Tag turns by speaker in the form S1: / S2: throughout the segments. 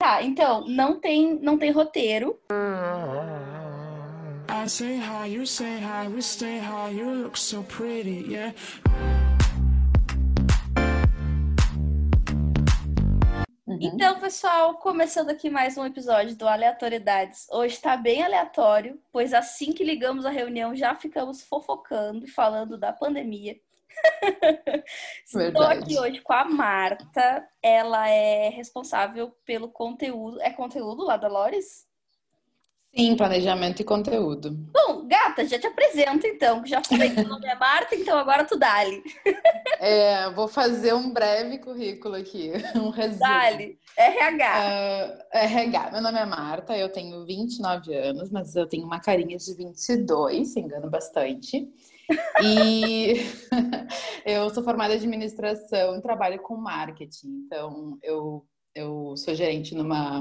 S1: Tá, então, não tem, não tem roteiro.
S2: I say hi, you say hi, we stay high, you look so pretty, yeah.
S1: Uhum. Então, pessoal, começando aqui mais um episódio do Aleatoriedades. Hoje está bem aleatório, pois assim que ligamos a reunião já ficamos fofocando e falando da pandemia. Estou aqui hoje com a Marta. Ela é responsável pelo conteúdo. É conteúdo lá da Lores?
S3: Sim, planejamento e conteúdo.
S1: Bom, gata, já te apresento então, que já falei que o nome é Marta, então agora tu dali.
S3: É, vou fazer um breve currículo aqui, um resumo.
S1: Dali, RH.
S3: Uh, RH, meu nome é Marta, eu tenho 29 anos, mas eu tenho uma carinha de 22, se engano bastante. E eu sou formada em administração e trabalho com marketing. Então, eu, eu sou gerente numa,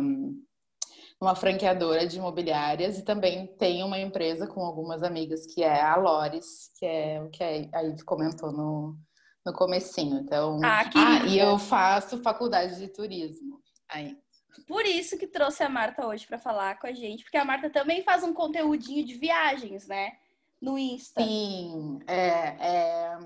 S3: numa franqueadora de imobiliárias e também tenho uma empresa com algumas amigas que é a Lores, que é o que a Ivy comentou no, no comecinho. Então,
S1: ah,
S3: ah, e eu faço faculdade de turismo. Aí.
S1: Por isso que trouxe a Marta hoje para falar com a gente, porque a Marta também faz um conteúdinho de viagens, né? No Insta.
S3: Sim, é, é,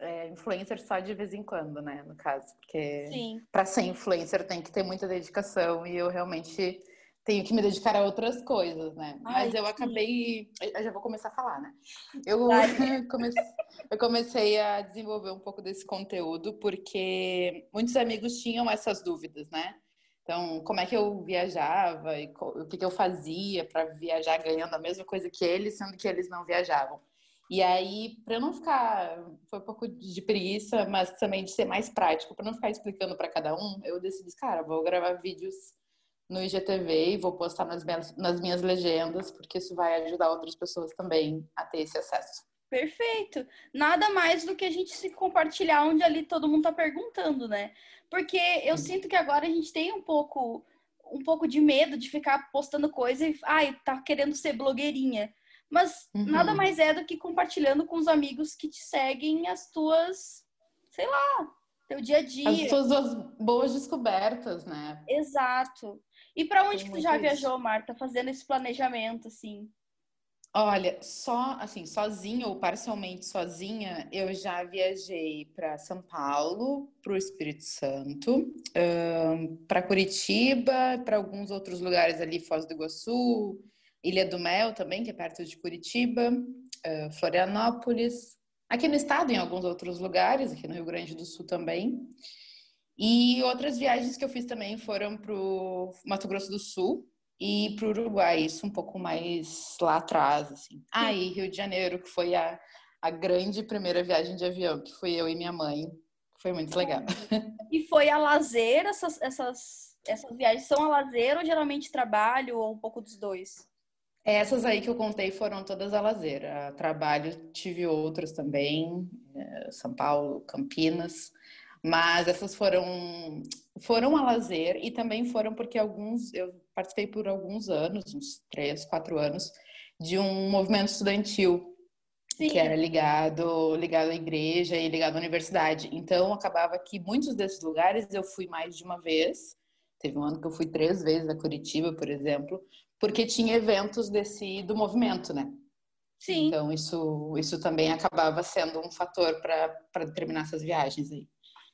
S3: é, influencer só de vez em quando, né? No caso, porque para ser influencer tem que ter muita dedicação e eu realmente tenho que me dedicar a outras coisas, né? Ai, Mas eu acabei, eu já vou começar a falar, né? Eu comecei, eu comecei a desenvolver um pouco desse conteúdo porque muitos amigos tinham essas dúvidas, né? Então, como é que eu viajava e o que, que eu fazia para viajar ganhando a mesma coisa que eles, sendo que eles não viajavam. E aí, para não ficar, foi um pouco de preguiça, mas também de ser mais prático, para não ficar explicando para cada um, eu decidi, cara, vou gravar vídeos no IGTV e vou postar nas minhas, nas minhas legendas, porque isso vai ajudar outras pessoas também a ter esse acesso.
S1: Perfeito. Nada mais do que a gente se compartilhar onde ali todo mundo tá perguntando, né? Porque eu uhum. sinto que agora a gente tem um pouco um pouco de medo de ficar postando coisa e ai, tá querendo ser blogueirinha. Mas uhum. nada mais é do que compartilhando com os amigos que te seguem as tuas, sei lá, teu dia a dia.
S3: As tuas boas descobertas, né?
S1: Exato. E para onde que tu já viajou, Marta, fazendo esse planejamento assim?
S3: Olha, só assim, sozinha ou parcialmente sozinha, eu já viajei para São Paulo, para o Espírito Santo, um, para Curitiba, para alguns outros lugares ali, Foz do Iguaçu, Ilha do Mel também, que é perto de Curitiba, uh, Florianópolis, aqui no estado, em alguns outros lugares, aqui no Rio Grande do Sul também. E outras viagens que eu fiz também foram para o Mato Grosso do Sul, e para o Uruguai, isso um pouco mais lá atrás, assim. Ah, e Rio de Janeiro, que foi a, a grande primeira viagem de avião, que fui eu e minha mãe. Foi muito legal.
S1: E foi a lazer, essas, essas, essas viagens são a lazer ou geralmente trabalho ou um pouco dos dois?
S3: Essas aí que eu contei foram todas a lazer. A trabalho tive outras também, eh, São Paulo, Campinas. Mas essas foram foram a lazer e também foram porque alguns eu participei por alguns anos, uns três, quatro anos, de um movimento estudantil Sim. que era ligado ligado à igreja e ligado à universidade. Então acabava que muitos desses lugares eu fui mais de uma vez. Teve um ano que eu fui três vezes a Curitiba, por exemplo, porque tinha eventos desse do movimento, né?
S1: Sim.
S3: Então isso isso também acabava sendo um fator para determinar essas viagens aí.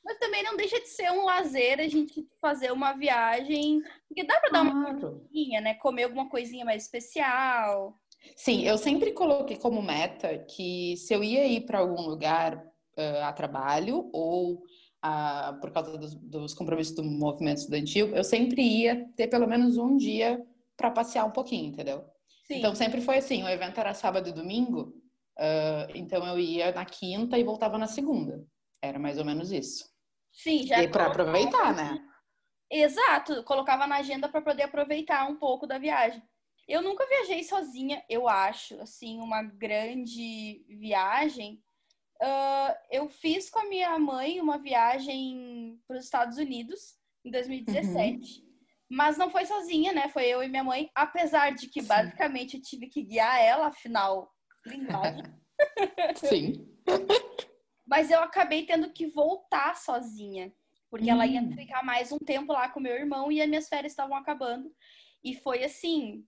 S1: Mas também não deixa de ser um lazer a gente fazer uma viagem. Porque dá para dar uma coisinha, né? Comer alguma coisinha mais especial.
S3: Sim, eu sempre coloquei como meta que se eu ia ir para algum lugar uh, a trabalho ou uh, por causa dos, dos, compromissos do movimento estudantil, eu sempre ia ter pelo menos um dia para passear um pouquinho, entendeu? Sim. Então sempre foi assim: o evento era sábado e domingo, uh, então eu ia na quinta e voltava na segunda. Era mais ou menos isso.
S1: Sim, já.
S3: E para aproveitar, né?
S1: Exato, colocava na agenda para poder aproveitar um pouco da viagem. Eu nunca viajei sozinha, eu acho, assim, uma grande viagem. Uh, eu fiz com a minha mãe uma viagem para os Estados Unidos em 2017. Uhum. Mas não foi sozinha, né? Foi eu e minha mãe, apesar de que Sim. basicamente eu tive que guiar ela, afinal, linguagem.
S3: Sim.
S1: mas eu acabei tendo que voltar sozinha. Porque hum. ela ia hum. ficar mais um tempo lá com meu irmão e as minhas férias estavam acabando. E foi assim,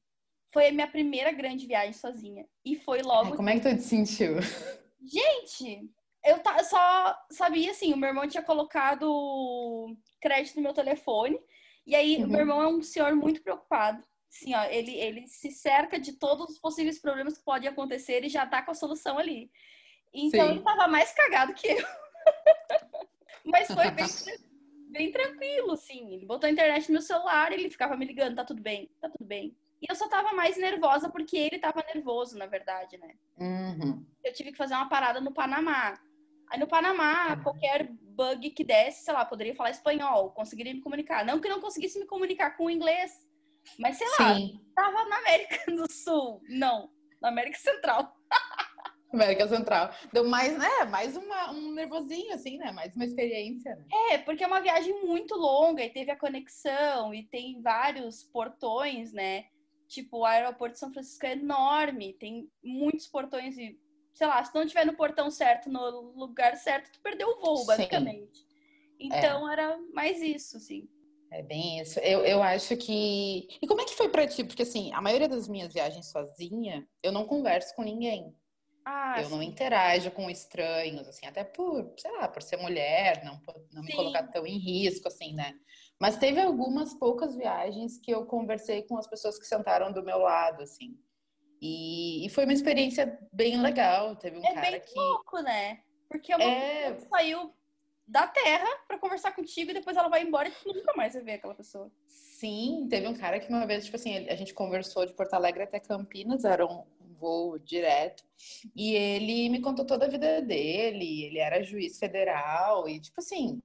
S1: foi a minha primeira grande viagem sozinha. E foi logo.
S3: como é que tu te sentiu?
S1: Gente, eu só sabia assim, o meu irmão tinha colocado crédito no meu telefone. E aí, uhum. o meu irmão é um senhor muito preocupado. Assim, ó, ele, ele se cerca de todos os possíveis problemas que podem acontecer e já tá com a solução ali. Então, Sim. ele tava mais cagado que eu. Mas foi bem, bem tranquilo, assim. Ele botou a internet no meu celular, ele ficava me ligando, tá tudo bem, tá tudo bem. E eu só tava mais nervosa porque ele tava nervoso, na verdade, né?
S3: Uhum.
S1: Eu tive que fazer uma parada no Panamá. Aí no Panamá, qualquer bug que desse, sei lá, poderia falar espanhol, conseguiria me comunicar. Não que não conseguisse me comunicar com o inglês, mas sei lá, Sim. tava na América do Sul. Não, na América Central.
S3: América Central. Deu mais, né? Mais uma, um nervosinho, assim, né? Mais uma experiência. Né?
S1: É, porque é uma viagem muito longa e teve a conexão e tem vários portões, né? Tipo, o aeroporto de São Francisco é enorme, tem muitos portões e, sei lá, se não tiver no portão certo, no lugar certo, tu perdeu o voo, basicamente. Sim. Então é. era mais isso, assim.
S3: É bem isso. Eu, eu acho que. E como é que foi pra ti? Porque, assim, a maioria das minhas viagens sozinha, eu não converso com ninguém.
S1: Ah,
S3: eu sim. não interajo com estranhos, assim, até por, sei lá, por ser mulher, não, não me colocar tão em risco, assim, né? Mas teve algumas poucas viagens que eu conversei com as pessoas que sentaram do meu lado, assim. E, e foi uma experiência bem legal. Teve um
S1: é
S3: cara
S1: bem
S3: que.
S1: louco, né? Porque uma é... pessoa saiu da Terra para conversar contigo e depois ela vai embora e tu nunca mais vai ver aquela pessoa.
S3: Sim, teve um cara que uma vez, tipo assim, a gente conversou de Porto Alegre até Campinas, voo direto. E ele me contou toda a vida dele. Ele era juiz federal e, tipo assim,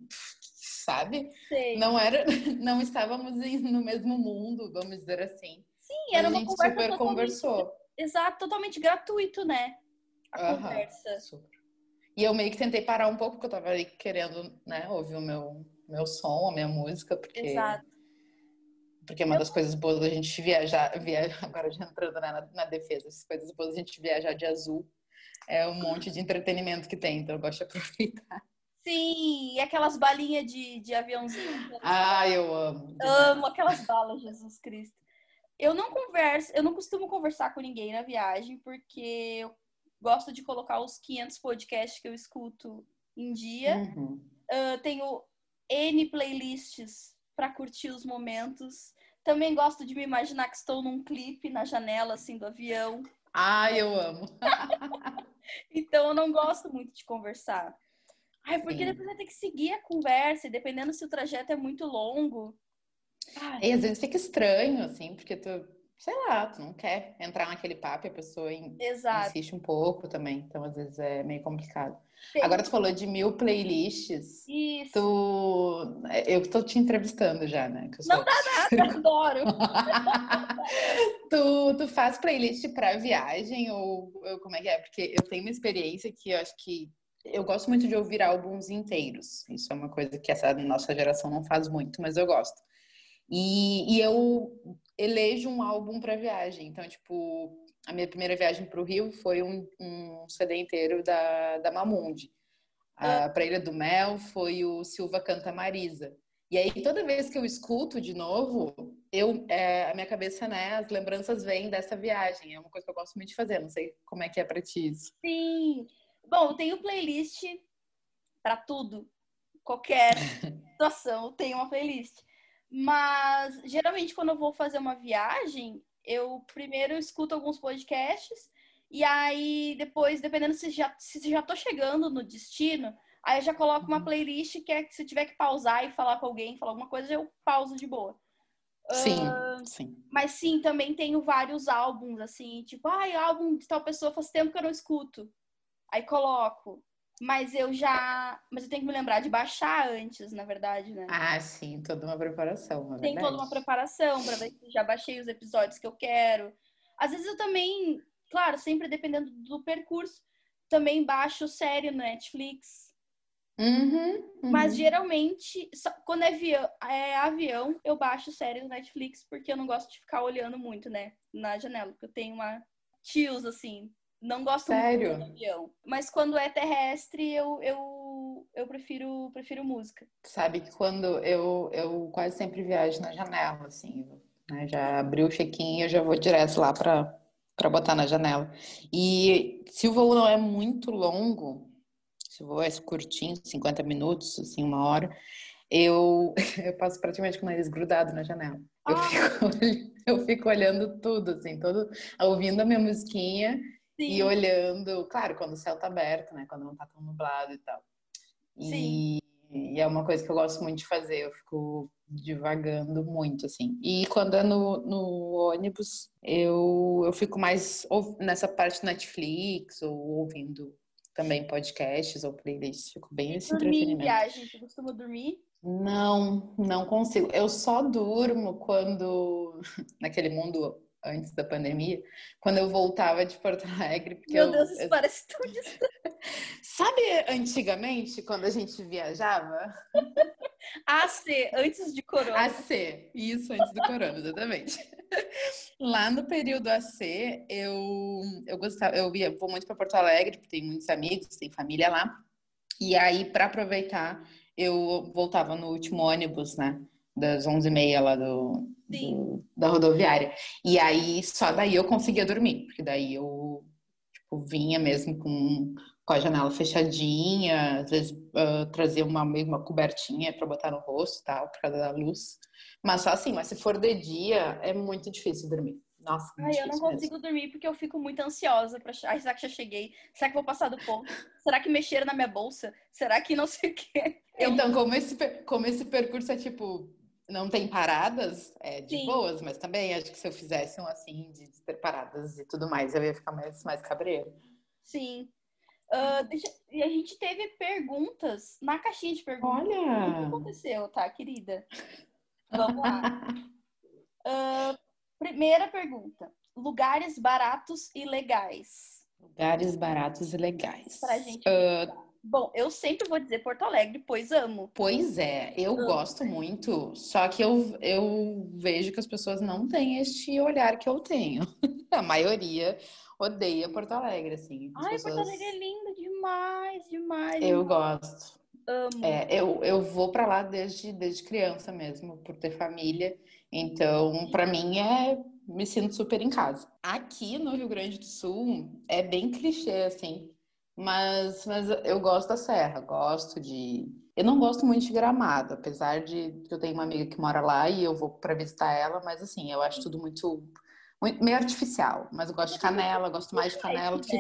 S3: sabe?
S1: Sei.
S3: Não era, não estávamos no mesmo mundo, vamos dizer assim.
S1: Sim, era
S3: uma
S1: gente conversa
S3: super conversou.
S1: Exato, totalmente gratuito, né? A conversa.
S3: Super. E eu meio que tentei parar um pouco, porque eu tava ali querendo, né, ouvir o meu, meu som, a minha música, porque
S1: Exato.
S3: Porque uma das coisas boas da gente viajar, via, agora já entrando né, na, na defesa, as coisas boas da gente viajar de azul é um monte de entretenimento que tem, então eu gosto de aproveitar.
S1: Sim, e aquelas balinhas de, de aviãozinho.
S3: Ah, eu amo.
S1: Amo aquelas balas, Jesus Cristo. Eu não converso, eu não costumo conversar com ninguém na viagem, porque eu gosto de colocar os 500 podcasts que eu escuto em dia.
S3: Uhum.
S1: Uh, tenho N playlists para curtir os momentos. Também gosto de me imaginar que estou num clipe na janela assim do avião.
S3: Ah, eu amo.
S1: então eu não gosto muito de conversar. Ai, porque Sim. depois vai ter que seguir a conversa, e dependendo se o trajeto é muito longo.
S3: Ai. E às vezes fica estranho, assim, porque tu sei lá, tu não quer entrar naquele papo e a pessoa
S1: Exato.
S3: insiste um pouco também. Então, às vezes, é meio complicado. Sim. Agora, tu falou de mil playlists.
S1: Isso.
S3: Tu... Eu tô te entrevistando já, né?
S1: Sou... Não dá nada, adoro.
S3: tu, tu faz playlist pra viagem ou, ou como é que é? Porque eu tenho uma experiência que eu acho que eu gosto muito de ouvir álbuns inteiros. Isso é uma coisa que essa nossa geração não faz muito, mas eu gosto. E, e eu elejo um álbum para viagem. Então, tipo, a minha primeira viagem para o Rio foi um, um, CD inteiro da, da Mamundi. A, ah. Pra Ilha do Mel foi o Silva Canta Marisa. E aí, toda vez que eu escuto de novo, eu, é, a minha cabeça, né, as lembranças vêm dessa viagem. É uma coisa que eu gosto muito de fazer. Não sei como é que é para ti isso.
S1: Sim. Bom, eu tenho playlist para tudo. Qualquer situação, tem uma playlist. Mas geralmente quando eu vou fazer uma viagem, eu primeiro escuto alguns podcasts e aí depois, dependendo se já se já tô chegando no destino, aí eu já coloco uma uhum. playlist que é que se tiver que pausar e falar com alguém, falar alguma coisa, eu pauso de boa.
S3: Sim, uh, sim.
S1: Mas sim, também tenho vários álbuns, assim, tipo, ai, ah, álbum de tal pessoa faz tempo que eu não escuto. Aí coloco. Mas eu já. Mas eu tenho que me lembrar de baixar antes, na verdade, né?
S3: Ah, sim, toda uma preparação. Na
S1: Tem toda uma preparação para ver se já baixei os episódios que eu quero. Às vezes eu também, claro, sempre dependendo do percurso, também baixo série no Netflix.
S3: Uhum, uhum.
S1: Mas geralmente, quando é avião, é avião, eu baixo série no Netflix porque eu não gosto de ficar olhando muito, né? Na janela, porque eu tenho uma tios, assim, não gosto
S3: Sério?
S1: muito de avião. Mas quando é terrestre, eu, eu eu prefiro, prefiro música.
S3: Sabe que quando eu, eu quase sempre viajo na janela, assim, né? Já abri o check-in e eu já vou direto lá para para botar na janela. E se o voo não é muito longo, se o voo é curtinho, 50 minutos, assim, uma hora, eu, eu passo praticamente com o nariz grudado na janela. Eu, ah. fico, eu fico olhando tudo, assim, todo, ouvindo a minha musiquinha Sim. e olhando, claro, quando o céu tá aberto, né? Quando não tá tão nublado e tal. E, Sim. e é uma coisa que eu gosto muito de fazer, eu fico divagando muito, assim. E quando é no, no ônibus, eu, eu fico mais nessa parte Netflix ou ouvindo também podcasts ou playlists. Fico bem nesse
S1: dormir entretenimento. viagem, você costuma dormir?
S3: Não, não consigo. Eu só durmo quando, naquele mundo antes da pandemia, quando eu voltava de Porto Alegre. Porque
S1: Meu
S3: eu,
S1: Deus, isso eu... parece tão distante.
S3: Sabe antigamente, quando a gente viajava?
S1: AC, antes de corona.
S3: AC, isso, antes do corona, exatamente. Lá no período AC, eu, eu gostava, eu ia, vou muito para Porto Alegre, porque tem muitos amigos, tem família lá. E aí, para aproveitar, eu voltava no último ônibus, né? Das 11h30 lá do, do, da rodoviária. E aí, só daí eu conseguia dormir, porque daí eu tipo, vinha mesmo com com a janela fechadinha, às vezes uh, trazer uma, uma cobertinha para botar no rosto tal, por causa da luz. Mas só assim, mas se for de dia, é muito difícil dormir. Nossa,
S1: Ai, eu não consigo mesmo. dormir porque eu fico muito ansiosa para Ai, será que já cheguei? Será que vou passar do ponto? será que mexeram na minha bolsa? Será que não sei o quê?
S3: Então, como esse, como esse percurso é tipo não tem paradas, é de Sim. boas, mas também acho que se eu fizesse um assim de ter paradas e tudo mais, eu ia ficar mais, mais cabreiro.
S1: Sim. Uh, deixa... E a gente teve perguntas na caixinha de perguntas.
S3: Olha!
S1: O que aconteceu, tá, querida? Vamos lá. Uh, primeira pergunta. Lugares baratos e legais.
S3: Lugares baratos e legais.
S1: Pra gente. Uh, Bom, eu sempre vou dizer Porto Alegre, pois amo.
S3: Pois é, eu amo. gosto muito, só que eu, eu vejo que as pessoas não têm este olhar que eu tenho. A maioria odeia Porto Alegre, assim.
S1: Ai, pessoas... Porto Alegre é lindo demais, demais.
S3: Eu demais. gosto. Amo. É, eu, eu vou para lá desde, desde criança mesmo, por ter família. Então, para mim é me sinto super em casa. Aqui no Rio Grande do Sul é bem clichê assim, mas, mas eu gosto da serra, gosto de eu não gosto muito de Gramado, apesar de que eu tenho uma amiga que mora lá e eu vou para visitar ela, mas assim, eu acho tudo muito muito, meio artificial, mas eu gosto de canela, gosto mais de canela do que.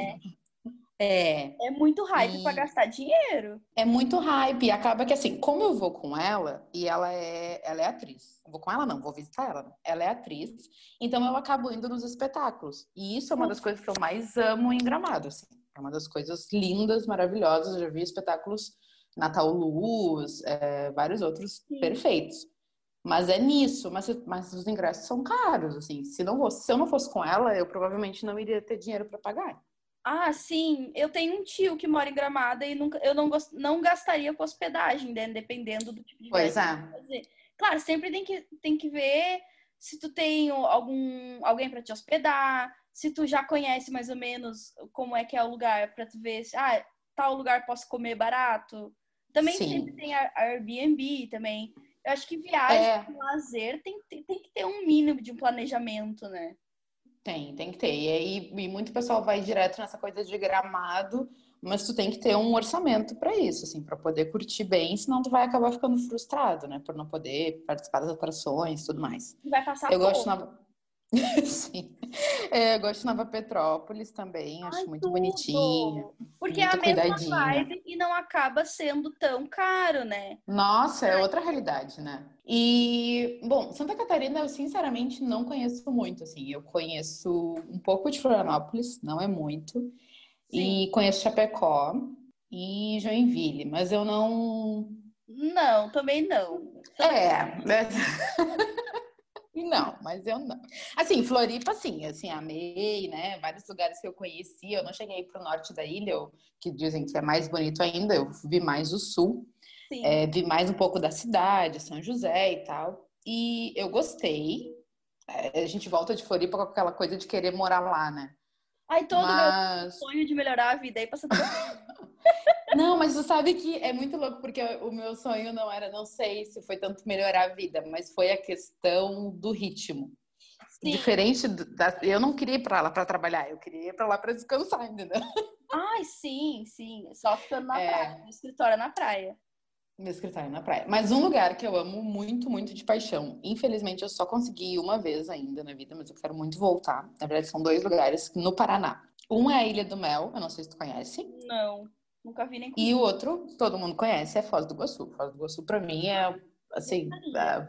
S1: É. É muito hype e... para gastar dinheiro.
S3: É muito hype. E acaba que assim, como eu vou com ela, e ela é, ela é atriz. Eu vou com ela, não, vou visitar ela. Ela é atriz. Então eu acabo indo nos espetáculos. E isso é uma das coisas que eu mais amo em Gramado, assim. É uma das coisas lindas, maravilhosas. Eu já vi espetáculos Natal Luz, é, vários outros Sim. perfeitos. Mas é nisso, mas, mas os ingressos são caros, assim. Se, não fosse, se eu não fosse com ela, eu provavelmente não iria ter dinheiro para pagar.
S1: Ah, sim. Eu tenho um tio que mora em Gramada e nunca, eu não, gost, não gastaria com hospedagem, né? Dependendo do tipo de
S3: Pois é.
S1: Fazer. Claro, sempre tem que, tem que ver se tu tem algum alguém para te hospedar, se tu já conhece mais ou menos como é que é o lugar para tu ver se ah, tal lugar posso comer barato. Também Sim. sempre tem a Airbnb também. Eu acho que viagem, é... lazer, tem, tem, tem, que ter um mínimo de um planejamento, né?
S3: Tem, tem que ter. E aí, e muito pessoal vai direto nessa coisa de gramado, mas tu tem que ter um orçamento para isso, assim, para poder curtir bem, senão tu vai acabar ficando frustrado, né? Por não poder participar das atrações e tudo mais.
S1: Vai passar
S3: Eu gosto na... Sim. É, eu gosto de Nova Petrópolis também, acho Ai, muito tudo. bonitinha.
S1: Porque é a mesma vibe e não acaba sendo tão caro, né?
S3: Nossa, é outra realidade, né? E, bom, Santa Catarina eu sinceramente não conheço muito, assim. Eu conheço um pouco de Florianópolis, não é muito. Sim. E conheço Chapecó e Joinville, mas eu não.
S1: Não, também não.
S3: É. Né? Não, mas eu não. Assim, Floripa, sim, assim, amei, né? Vários lugares que eu conheci. Eu não cheguei para o norte da ilha, que dizem que é mais bonito ainda. Eu vi mais o sul. É, vi mais um pouco da cidade, São José e tal. E eu gostei. É, a gente volta de Floripa com aquela coisa de querer morar lá, né?
S1: Ai, todo Mas... meu sonho de melhorar a vida aí passando.
S3: Não, mas tu sabe que é muito louco, porque o meu sonho não era, não sei se foi tanto melhorar a vida, mas foi a questão do ritmo. Sim. Diferente da. Eu não queria ir pra lá pra trabalhar, eu queria ir pra lá pra descansar, entendeu?
S1: Ai, sim, sim. Só ficando na é... praia. No escritório na praia.
S3: Meu escritório na praia. Mas um lugar que eu amo muito, muito de paixão. Infelizmente, eu só consegui uma vez ainda na vida, mas eu quero muito voltar. Na verdade, são dois lugares no Paraná. Um é a Ilha do Mel, eu não sei se tu conhece.
S1: Não, nunca vi nem.
S3: E o outro, todo mundo conhece, é Foz do Iguaçu. Foz do Iguaçu, pra mim, é, assim, a,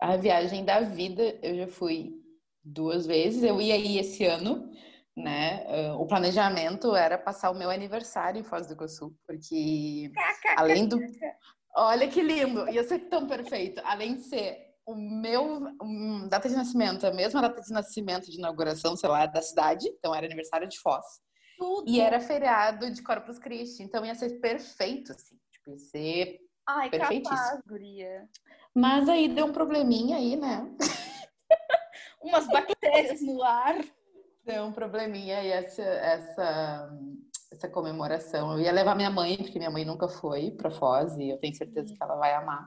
S3: a viagem da vida. Eu já fui duas vezes. Eu ia aí esse ano, né? Uh, o planejamento era passar o meu aniversário em Foz do Iguaçu, porque além do Olha que lindo! Ia ser tão perfeito. Além de ser o meu um, data de nascimento, a mesma data de nascimento de inauguração, sei lá, da cidade. Então era aniversário de Foz. Tudo. E era feriado de Corpus Christi. Então ia ser perfeito, assim. Tipo, ia ser
S1: Ai, capaz, guria.
S3: Mas aí deu um probleminha aí, né?
S1: Umas bactérias no ar.
S3: Deu um probleminha e essa, essa essa comemoração. Eu ia levar minha mãe, porque minha mãe nunca foi para Foz e eu tenho certeza que ela vai amar.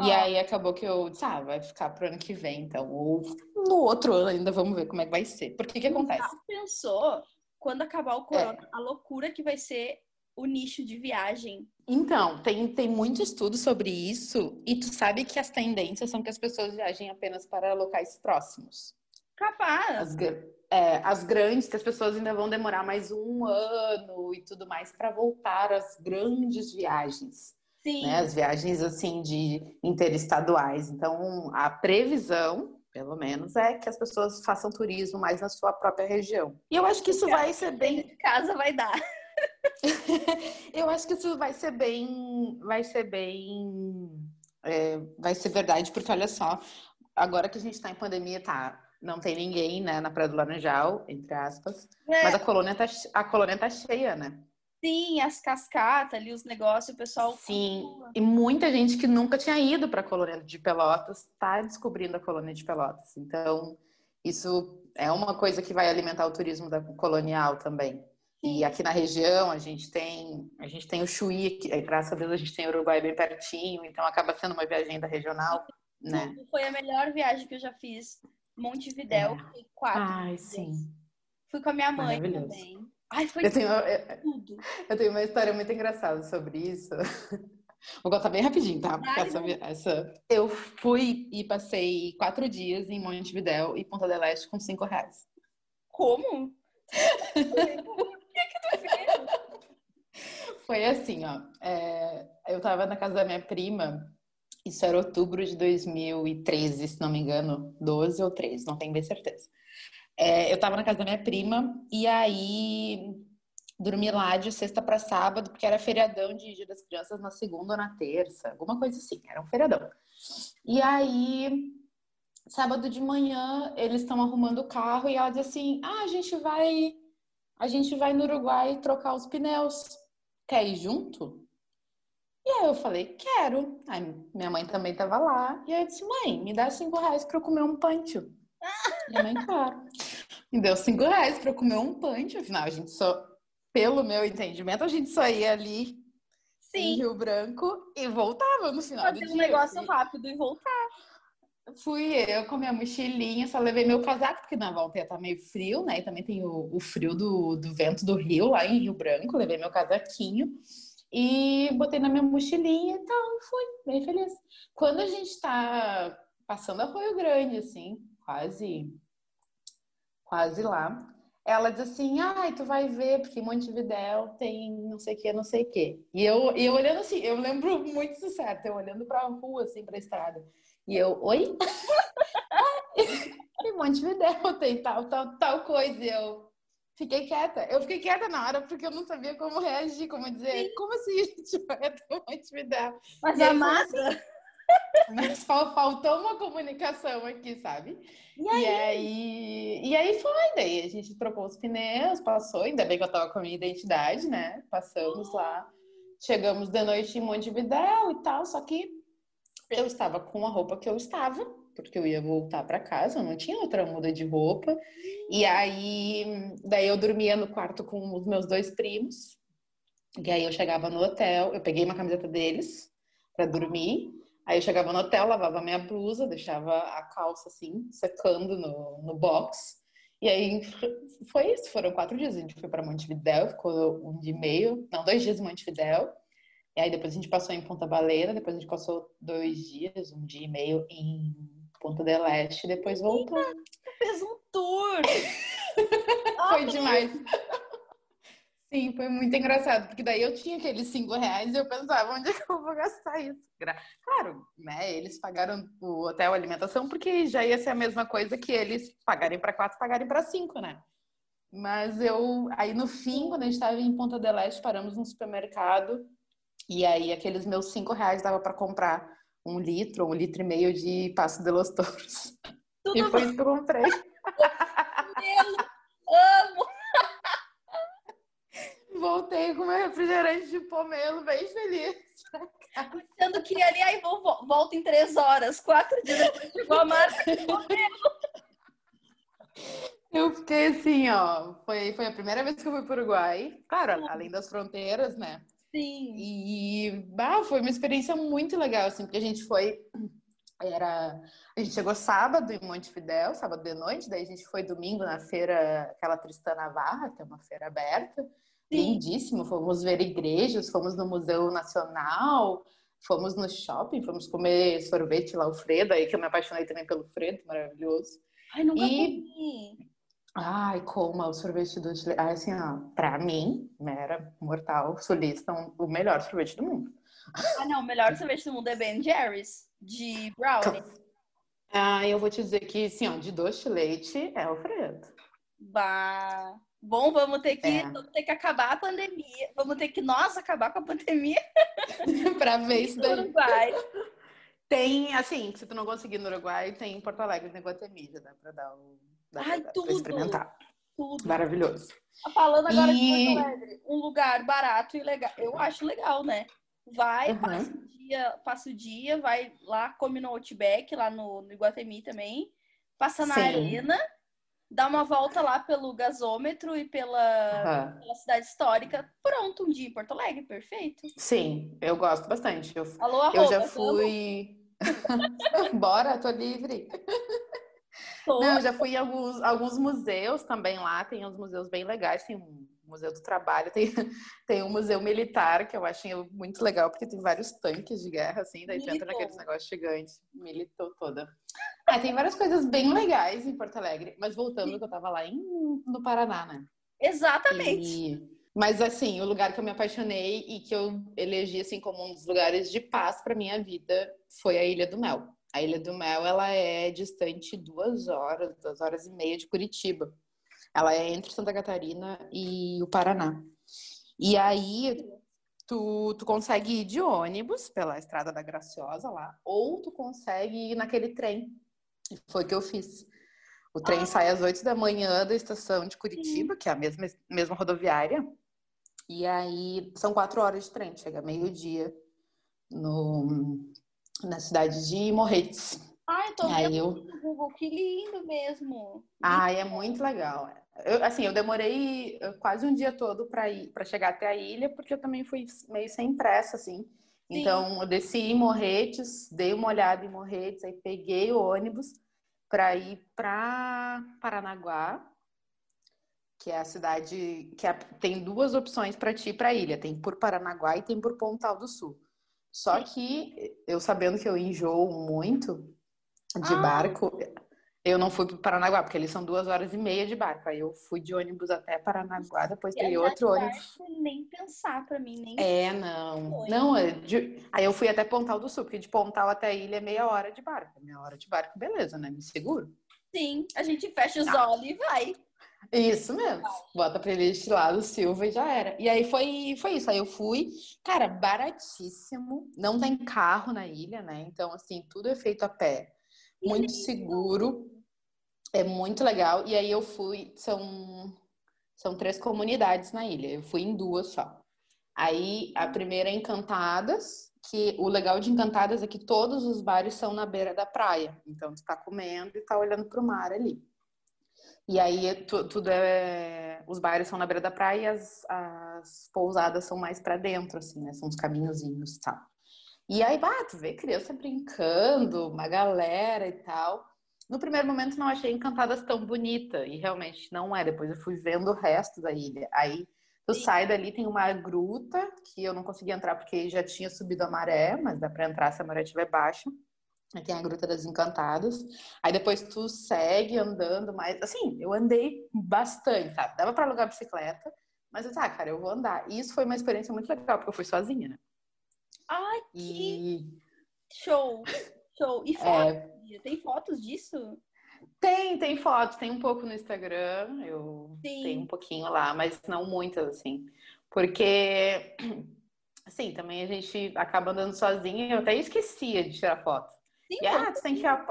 S3: E aí acabou que eu disse, ah, vai ficar pro ano que vem, então. Ou no outro ano ainda vamos ver como é que vai ser. Porque que acontece? Já
S1: pensou, quando acabar o corona, é. a loucura que vai ser o nicho de viagem?
S3: Então, tem, tem muito estudo sobre isso, e tu sabe que as tendências são que as pessoas viajem apenas para locais próximos.
S1: Capaz!
S3: As, é, as grandes, que as pessoas ainda vão demorar mais um ano e tudo mais para voltar às grandes viagens. Sim. Né? As viagens, assim, de interestaduais. Então, a previsão, pelo menos, é que as pessoas façam turismo mais na sua própria região. E eu acho que isso vai ser bem...
S1: De casa vai dar.
S3: eu acho que isso vai ser bem... Vai ser bem... É, vai ser verdade, porque olha só, agora que a gente está em pandemia, tá não tem ninguém, né, na Praia do Laranjal, entre aspas. É. Mas a colônia, tá, a colônia tá cheia, né?
S1: Sim, as cascatas ali, os negócios, o pessoal.
S3: Sim, continua. e muita gente que nunca tinha ido para a colônia de Pelotas está descobrindo a colônia de Pelotas. Então, isso é uma coisa que vai alimentar o turismo da colonial também. Sim. E aqui na região a gente tem a gente tem o Chuí, que, graças a Deus a gente tem o Uruguai bem pertinho, então acaba sendo uma viagem da regional, né?
S1: Foi a melhor viagem que eu já fiz. Montevidéu, é. quatro.
S3: Ai, sim.
S1: Fui com a minha mãe também. Ai, foi
S3: eu tenho, eu, tudo. Eu tenho uma história muito engraçada sobre isso. Vou contar bem rapidinho, tá? Porque essa, essa, eu fui e passei quatro dias em Montevidéu e Ponta del Este com cinco reais.
S1: Como? o que, que tu
S3: fez? Foi assim, ó. É, eu tava na casa da minha prima isso era outubro de 2013, se não me engano, 12 ou 13, não tenho bem certeza. É, eu tava na casa da minha prima e aí dormi lá de sexta para sábado, porque era feriadão de Dia das Crianças na segunda ou na terça, alguma coisa assim, era um feriadão. E aí, sábado de manhã, eles estão arrumando o carro e ela diz assim: "Ah, a gente vai a gente vai no Uruguai trocar os pneus. Quer ir junto?" E aí eu falei, quero. Aí minha mãe também tava lá. E aí eu disse, mãe, me dá cinco reais pra eu comer um pancho. Minha mãe, claro. Me deu cinco reais pra eu comer um pancho. Afinal, a gente só, pelo meu entendimento, a gente só ia ali Sim. em Rio Branco e voltava no final
S1: Fazer
S3: do
S1: dia. um negócio assim. rápido e voltar.
S3: Fui eu com minha mochilinha, só levei meu casaco, porque na volta ia estar tá meio frio, né? E também tem o, o frio do, do vento do rio lá em Rio Branco. Levei meu casaquinho. E botei na minha mochilinha e tal, fui bem feliz. Quando a gente tá passando a Rio Grande, assim, quase, quase lá, ela diz assim, ai, tu vai ver, porque em Montevidéu tem não sei o que, não sei o que. E eu, e eu olhando assim, eu lembro muito isso certo, eu olhando pra rua, assim, pra estrada. E eu, oi? em Montevidéu tem tal, tal, tal coisa. E eu, Fiquei quieta. Eu fiquei quieta na hora porque eu não sabia como reagir, como dizer, Sim. como assim a gente vai até Montevidéu?
S1: Mas a massa...
S3: Mas faltou uma comunicação aqui, sabe? E aí? e aí? E aí, foi, daí a gente trocou os pneus, passou, ainda bem que eu tava com a minha identidade, né? Passamos lá, chegamos de noite em Montevidéu e tal, só que eu estava com a roupa que eu estava, porque eu ia voltar para casa, eu não tinha outra muda de roupa. E aí, daí eu dormia no quarto com os meus dois primos. E aí eu chegava no hotel, eu peguei uma camiseta deles para dormir. Aí eu chegava no hotel, lavava minha blusa, deixava a calça assim, secando no, no box. E aí foi isso, foram quatro dias. A gente foi para Montevidéu, ficou um dia e meio, não, dois dias em Montevidéu. E aí depois a gente passou em Ponta Baleira, depois a gente passou dois dias, um dia e meio em Ponta del Este, depois voltou.
S1: Fez um tour!
S3: foi demais. Sim, foi muito engraçado, porque daí eu tinha aqueles cinco reais e eu pensava, onde é que eu vou gastar isso? Claro, né, eles pagaram o hotel, a alimentação, porque já ia ser a mesma coisa que eles pagarem para quatro, pagarem para cinco, né? Mas eu, aí no fim, quando a gente estava em Ponta del Este, paramos no supermercado e aí aqueles meus cinco reais dava para comprar um litro, um litro e meio de Passo de los Touros. Tudo e foi isso que eu comprei.
S1: amo!
S3: Voltei com meu refrigerante de pomelo bem feliz.
S1: Sendo que ali, aí vou, volto em três horas, quatro dias depois chegou a marca de pomelo.
S3: Eu fiquei assim, ó. Foi, foi a primeira vez que eu fui para o Uruguai. Claro, além das fronteiras, né?
S1: Sim.
S3: E bah, foi uma experiência muito legal, assim, porque a gente foi. Era. A gente chegou sábado em Montevidéu, sábado de noite, daí a gente foi domingo na feira, aquela Tristã Navarra, que é uma feira aberta. Sim. Lindíssimo. Fomos ver igrejas, fomos no Museu Nacional, fomos no shopping, fomos comer sorvete lá, o Fredo, aí que eu me apaixonei também pelo Fredo, maravilhoso.
S1: Ai, nunca e... comi.
S3: Ai, como o sorvete do Chile. Ai, assim, ó, pra mim, mera mortal, sulista, um, o melhor sorvete do mundo.
S1: Ah, não, o melhor sorvete do mundo é Ben Jerry's, de brownie.
S3: Ah, eu vou te dizer que, sim, ó, de doce de leite é o Fredo.
S1: Bah. Bom, vamos ter que, é. vamos ter que acabar a pandemia. Vamos ter que nós acabar com a pandemia.
S3: pra ver isso daí. Uruguai. Tem, assim, se tu não conseguir no Uruguai, tem em Porto Alegre, tem Guatemi, dá pra dar o Dá
S1: Ai,
S3: pra,
S1: tudo!
S3: Pra experimentar. Tudo. Maravilhoso.
S1: Tá falando agora e... de Porto Alegre, um lugar barato e legal. Eu acho legal, né? Vai, uhum. passa, o dia, passa o dia, vai lá, come no Outback, lá no, no Iguatemi também. Passa na Sim. arena, dá uma volta lá pelo gasômetro e pela, uhum. pela cidade histórica. Pronto, um dia em Porto Alegre, perfeito.
S3: Sim, eu gosto bastante. Eu,
S1: Alô,
S3: arroba, eu já fui. Bora, tô livre. Não, já fui em alguns, alguns museus também lá, tem uns museus bem legais, tem um Museu do Trabalho, tem, tem um museu militar que eu achei muito legal, porque tem vários tanques de guerra, assim, daí Militou. tu entra naqueles negócios gigantes, militou toda. Ah, tem várias coisas bem legais em Porto Alegre, mas voltando que eu tava lá em, no Paraná, né?
S1: Exatamente.
S3: E, mas assim, o lugar que eu me apaixonei e que eu elegi assim como um dos lugares de paz para minha vida foi a Ilha do Mel. A Ilha do Mel, ela é distante duas horas, duas horas e meia de Curitiba. Ela é entre Santa Catarina e o Paraná. E aí, tu, tu consegue ir de ônibus pela Estrada da Graciosa lá, ou tu consegue ir naquele trem. Foi o que eu fiz. O trem ah. sai às oito da manhã da estação de Curitiba, que é a mesma, mesma rodoviária. E aí, são quatro horas de trem, chega meio-dia no, na cidade de Morretes.
S1: Ai, tô vendo eu... no Google, que lindo mesmo.
S3: Ai, é muito legal. Eu, assim, eu demorei quase um dia todo para ir, para chegar até a ilha, porque eu também fui meio sem pressa, assim. Sim. Então, eu desci em Morretes, dei uma olhada em Morretes, aí peguei o ônibus para ir para Paranaguá, que é a cidade que é, tem duas opções para ti para a ilha, tem por Paranaguá e tem por Pontal do Sul. Só que eu sabendo que eu enjoo muito de ah. barco, eu não fui para Paranaguá, porque eles são duas horas e meia de barco. Aí eu fui de ônibus até Paranaguá, depois peguei outro ônibus.
S1: Nem pensar para mim, nem.
S3: É, não. Não, é de... aí eu fui até Pontal do Sul, porque de Pontal até a ilha é meia hora de barco. Meia hora de barco, beleza, né? Me seguro.
S1: Sim, a gente fecha os tá. olhos e vai.
S3: Isso mesmo. Bota a playlist lá do Silva e já era. E aí foi, foi isso. Aí eu fui, cara, baratíssimo. Não tem carro na ilha, né? Então, assim, tudo é feito a pé. Muito seguro. É muito legal. E aí eu fui, são, são três comunidades na ilha. Eu fui em duas só. Aí a primeira é Encantadas, que o legal de Encantadas é que todos os bares são na beira da praia. Então tu tá comendo e tá olhando pro mar ali. E aí tu, tudo é. Os bares são na beira da praia e as, as pousadas são mais para dentro, assim, né? São uns caminhozinhos e tal. E aí, bah, tu vê criança brincando, uma galera e tal. No primeiro momento não achei Encantadas tão bonita, e realmente não é. Depois eu fui vendo o resto da ilha. Aí tu Sim. sai dali, tem uma gruta que eu não consegui entrar porque já tinha subido a maré, mas dá para entrar se a maré estiver baixa. Aí tem a Gruta das Encantadas. Aí depois tu segue andando mais. Assim, eu andei bastante, sabe? Dava para alugar bicicleta, mas eu, tá, cara, eu vou andar. E isso foi uma experiência muito legal, porque eu fui sozinha, né?
S1: Ai, que e... show! Show! E fotos? É... Tem fotos disso?
S3: Tem, tem fotos, tem um pouco no Instagram, eu Sim. tenho um pouquinho lá, mas não muitas, assim. Porque, assim, também a gente acaba andando sozinha, eu até esquecia de tirar foto. Sim, e, ah, tu tem que tirar...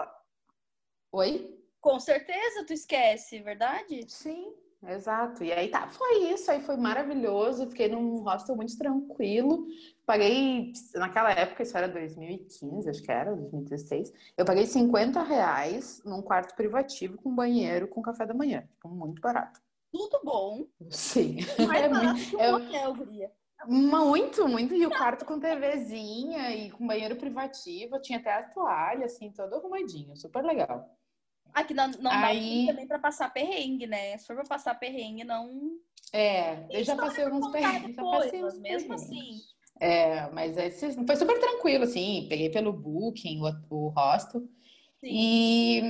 S3: Oi?
S1: Com certeza tu esquece, verdade?
S3: Sim, exato. E aí tá, foi isso, aí foi maravilhoso, fiquei num hostel muito tranquilo, paguei, naquela época, isso era 2015, acho que era, 2016, eu paguei 50 reais num quarto privativo com banheiro com café da manhã. Tipo, muito barato.
S1: Tudo bom.
S3: Sim.
S1: Mais é que um é, hotel.
S3: Muito, muito. E o quarto com TVzinha e com banheiro privativo. Tinha até a toalha, assim, todo arrumadinho. Super legal.
S1: Aqui não, não Aí... dá também pra passar perrengue, né? Se for pra passar perrengue, não...
S3: É, eu já passei alguns perrengues. Já passei uns
S1: mesmo perrengues. assim
S3: é, mas esse, foi super tranquilo, assim. Peguei pelo Booking, o, o hostel. E,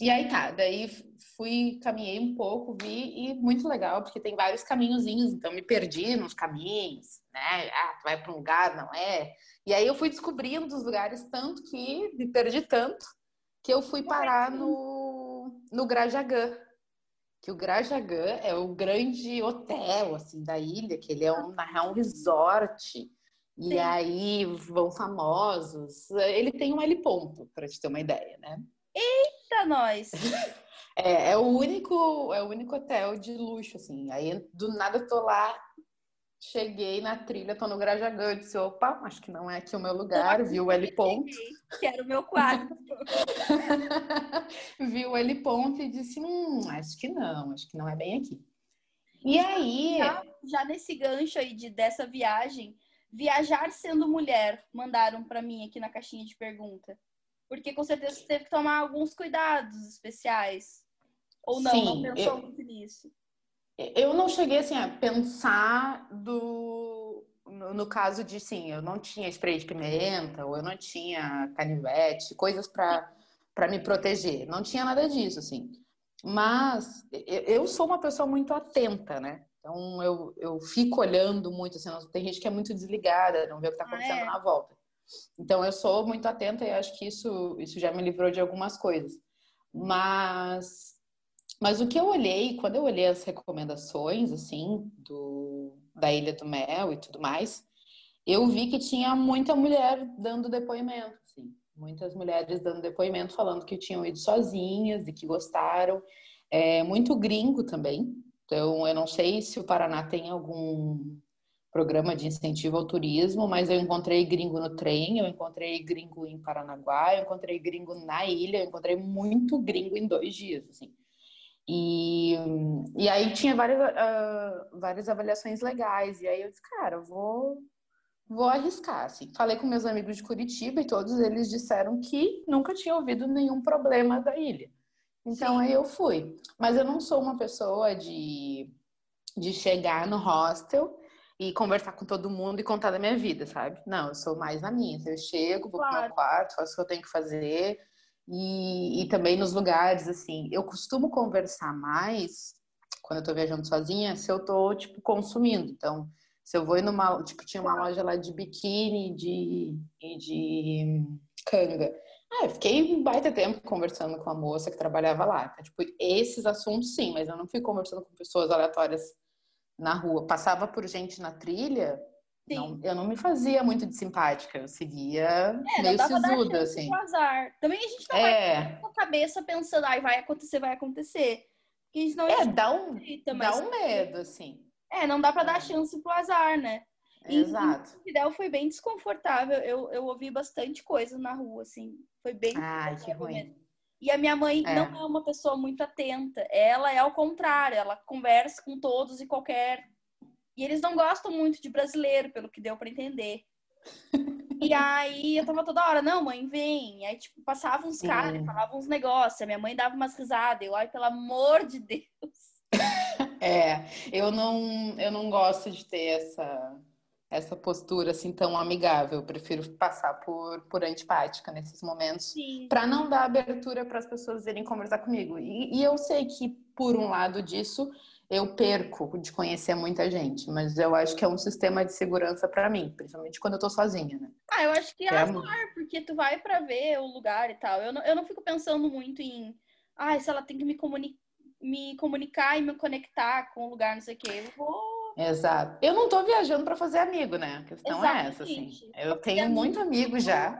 S3: e aí tá, daí fui, caminhei um pouco, vi, e muito legal, porque tem vários caminhozinhos, então me perdi nos caminhos, né? Ah, tu vai para um lugar, não é? E aí eu fui descobrindo os lugares tanto que me perdi tanto que eu fui parar no, no Grajagã, que o Grajagã é o grande hotel, assim, da ilha, que ele é um, real, um resort e Sim. aí vão famosos. Ele tem um L ponto, para te ter uma ideia, né?
S1: Eita, nós!
S3: é, é, o único, é o único hotel de luxo, assim. Aí do nada eu tô lá, cheguei na trilha, tô no Grajagã, eu disse, opa, acho que não é aqui o meu lugar, vi o L ponto.
S1: Quero o meu quarto.
S3: vi o L ponto e disse, hum, acho que não, acho que não é bem aqui. E aí.
S1: Já, já nesse gancho aí de, dessa viagem, Viajar sendo mulher, mandaram para mim aqui na caixinha de pergunta. Porque com certeza você teve que tomar alguns cuidados especiais. Ou não, Sim, não pensou eu, muito nisso?
S3: Eu não cheguei assim a pensar do no, no, caso de sim, eu não tinha spray de pimenta, ou eu não tinha canivete, coisas para para me proteger. Não tinha nada disso, assim. Mas eu sou uma pessoa muito atenta, né? Então eu, eu fico olhando muito, assim, tem gente que é muito desligada, não vê o que está acontecendo ah, é? na volta. Então eu sou muito atenta e acho que isso, isso já me livrou de algumas coisas. Mas, mas o que eu olhei, quando eu olhei as recomendações, assim, do, da Ilha do Mel e tudo mais, eu vi que tinha muita mulher dando depoimento, assim. Muitas mulheres dando depoimento, falando que tinham ido sozinhas e que gostaram. É, muito gringo também, então, eu não sei se o Paraná tem algum programa de incentivo ao turismo, mas eu encontrei gringo no trem, eu encontrei gringo em Paranaguá, eu encontrei gringo na ilha, eu encontrei muito gringo em dois dias, assim. E, e aí tinha várias, uh, várias avaliações legais, e aí eu disse, cara, vou, vou arriscar, assim. Falei com meus amigos de Curitiba e todos eles disseram que nunca tinha ouvido nenhum problema da ilha. Então Sim. aí eu fui. Mas eu não sou uma pessoa de, de chegar no hostel e conversar com todo mundo e contar da minha vida, sabe? Não, eu sou mais na minha. Eu chego, vou claro. pro meu quarto, faço o que eu tenho que fazer. E, e também nos lugares, assim, eu costumo conversar mais quando eu tô viajando sozinha, se eu tô, tipo, consumindo. Então, se eu vou numa, tipo, tinha uma loja lá de biquíni de, de canga. Ah, eu fiquei um baita tempo conversando com a moça que trabalhava lá. Então, tipo, esses assuntos sim, mas eu não fui conversando com pessoas aleatórias na rua. Passava por gente na trilha, não, eu não me fazia muito de simpática, eu seguia é, meio sisuda, assim.
S1: Azar. Também a gente não é. vai com a cabeça pensando, ai, vai acontecer, vai acontecer. Porque a gente não
S3: é, dá um, dá um medo, assim.
S1: É, não dá para dar é. chance pro azar, né?
S3: Exato.
S1: E Fidel foi bem desconfortável. Eu, eu ouvi bastante coisa na rua, assim. Foi bem.
S3: Ai, que ruim. Mesmo.
S1: E a minha mãe é. não é uma pessoa muito atenta. Ela é ao contrário, ela conversa com todos e qualquer. E eles não gostam muito de brasileiro, pelo que deu para entender. e aí eu tava toda hora, não, mãe, vem. Aí, tipo, passavam uns caras, falavam uns negócios. A minha mãe dava umas risadas. Eu, ai, pelo amor de Deus.
S3: é, eu não, eu não gosto de ter essa essa postura assim tão amigável. Eu prefiro passar por, por antipática nesses momentos para não dar abertura para as pessoas irem conversar comigo. E, e, eu sei que por um lado disso eu perco de conhecer muita gente, mas eu acho que é um sistema de segurança para mim, principalmente quando eu tô sozinha, né?
S1: Ah, eu acho que é, é azar, porque tu vai para ver o lugar e tal. Eu não, eu não fico pensando muito em, ah, se ela tem que me, comuni me comunicar e me conectar com o lugar, não sei o quê. Eu vou
S3: Exato. Eu não tô viajando para fazer amigo, né? A questão Exatamente. é essa, assim. Eu tenho muito amigo já.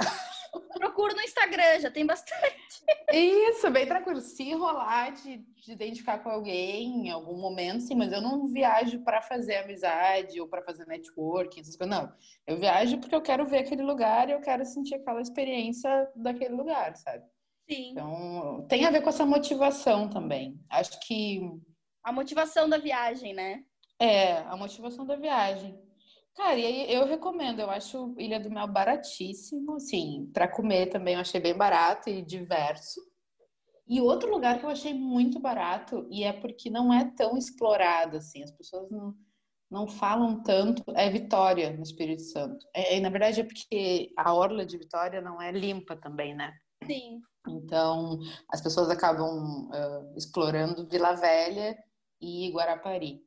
S1: Procuro no Instagram, já tem bastante.
S3: Isso, bem tranquilo. Se rolar de, de identificar com alguém em algum momento, sim, mas eu não viajo para fazer amizade ou para fazer networking, essas coisas. Não. Eu viajo porque eu quero ver aquele lugar e eu quero sentir aquela experiência daquele lugar, sabe?
S1: Sim.
S3: Então, tem a ver com essa motivação também. Acho que.
S1: A motivação da viagem, né?
S3: É, a motivação da viagem. Cara, e aí eu recomendo, eu acho Ilha do Mel baratíssimo, assim, para comer também eu achei bem barato e diverso. E outro lugar que eu achei muito barato, e é porque não é tão explorado, assim, as pessoas não, não falam tanto, é Vitória, no Espírito Santo. É, na verdade é porque a orla de Vitória não é limpa também, né?
S1: Sim.
S3: Então, as pessoas acabam uh, explorando Vila Velha e Guarapari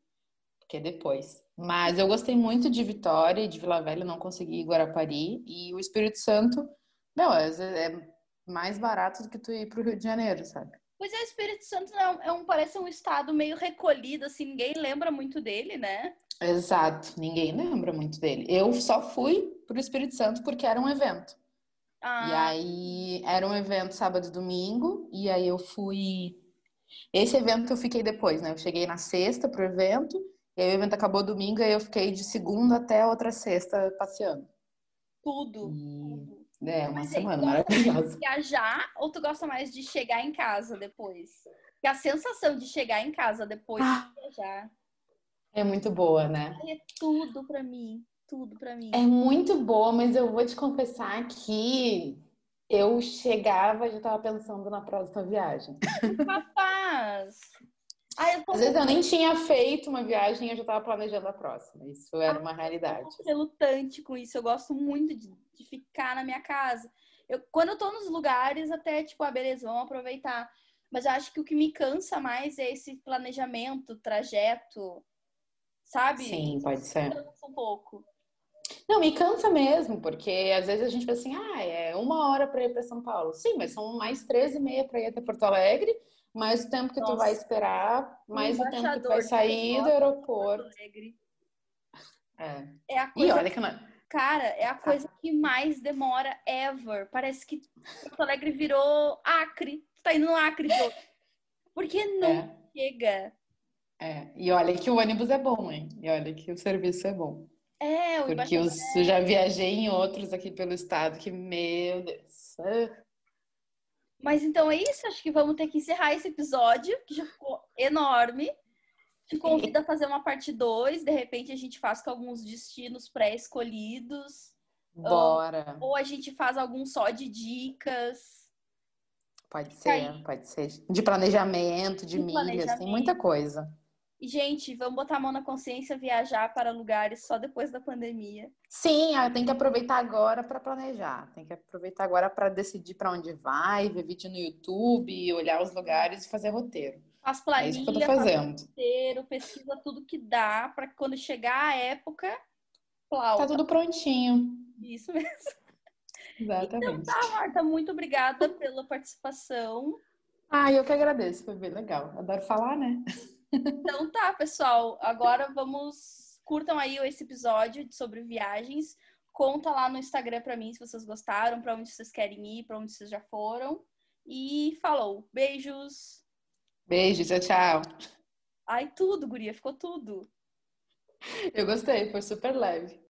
S3: que é depois. Mas eu gostei muito de Vitória e de Vila Velha, não consegui Guarapari. E o Espírito Santo, meu, é, mais barato do que tu ir pro Rio de Janeiro, sabe?
S1: Pois é, o Espírito Santo é um, parece um estado meio recolhido, assim, ninguém lembra muito dele, né?
S3: Exato, ninguém lembra muito dele. Eu só fui pro Espírito Santo porque era um evento. Ah. E aí era um evento sábado e domingo, e aí eu fui. Esse evento eu fiquei depois, né? Eu cheguei na sexta pro evento, e aí o evento acabou domingo e eu fiquei de segunda até outra sexta passeando.
S1: Tudo.
S3: E... É, uma Mas semana maravilhosa.
S1: viajar ou tu gosta mais de chegar em casa depois? Porque a sensação de chegar em casa depois ah, de viajar.
S3: É muito boa, né?
S1: É tudo pra mim. Tudo pra mim.
S3: É muito boa, mas eu vou te confessar que eu chegava e já tava pensando na próxima viagem.
S1: Rapaz!
S3: Ai, Às vezes eu nem tinha feito uma viagem eu já estava planejando a próxima. Isso era uma realidade.
S1: Eu relutante com isso. Eu gosto muito de, de, ficar na minha casa. Eu, quando eu tô nos lugares, até tipo, ah, beleza, vamos aproveitar. Mas eu acho que o que me cansa mais é esse planejamento, trajeto, sabe?
S3: Sim, pode ser.
S1: Cansa um pouco.
S3: Não, me cansa mesmo, porque às vezes a gente pensa assim, ah, é uma hora para ir para São Paulo. Sim, mas são mais 13 e meia para ir até Porto Alegre mais o tempo que Nossa. tu vai esperar, mais o, tempo que tu vai sair do aeroporto. É.
S1: é a coisa... E olha que não... Cara, é a coisa que mais demora ever. Parece que Porto Alegre virou Acre. Tu tá indo no Acre, Jô. Porque não é. chega.
S3: É, e olha que o ônibus é bom, hein? E olha que o serviço é bom.
S1: É,
S3: o Porque eu já viajei em outros aqui pelo estado que, meu Deus.
S1: Mas então é isso, acho que vamos ter que encerrar esse episódio, que já ficou enorme. Te convido a fazer uma parte 2, de repente a gente faz com alguns destinos pré-escolhidos.
S3: Bora.
S1: Ou, ou, a gente faz algum só de dicas.
S3: Pode ser, pode ser. De planejamento, de, de milhas, tem muita coisa.
S1: E, gente, vamos botar a mão na consciência, viajar para lugares só depois da pandemia.
S3: Sim, ah, tem que aproveitar agora para planejar. Tem que aproveitar agora para decidir para onde vai, ver vídeo no YouTube, olhar os lugares e fazer roteiro.
S1: Faz planilha, é isso que eu tô fazendo. Faz roteiro, pesquisa tudo que dá para quando chegar a época,
S3: flauta. Tá tudo prontinho.
S1: Isso mesmo.
S3: Exatamente.
S1: Então tá, Marta, muito obrigada pela participação.
S3: Ah, eu que agradeço, foi bem legal. Adoro falar, né?
S1: Então tá, pessoal. Agora vamos. Curtam aí esse episódio sobre viagens. Conta lá no Instagram pra mim se vocês gostaram, pra onde vocês querem ir, pra onde vocês já foram. E falou. Beijos.
S3: Beijos, tchau, tchau.
S1: Ai, tudo, guria, ficou tudo.
S3: Eu gostei, foi super leve.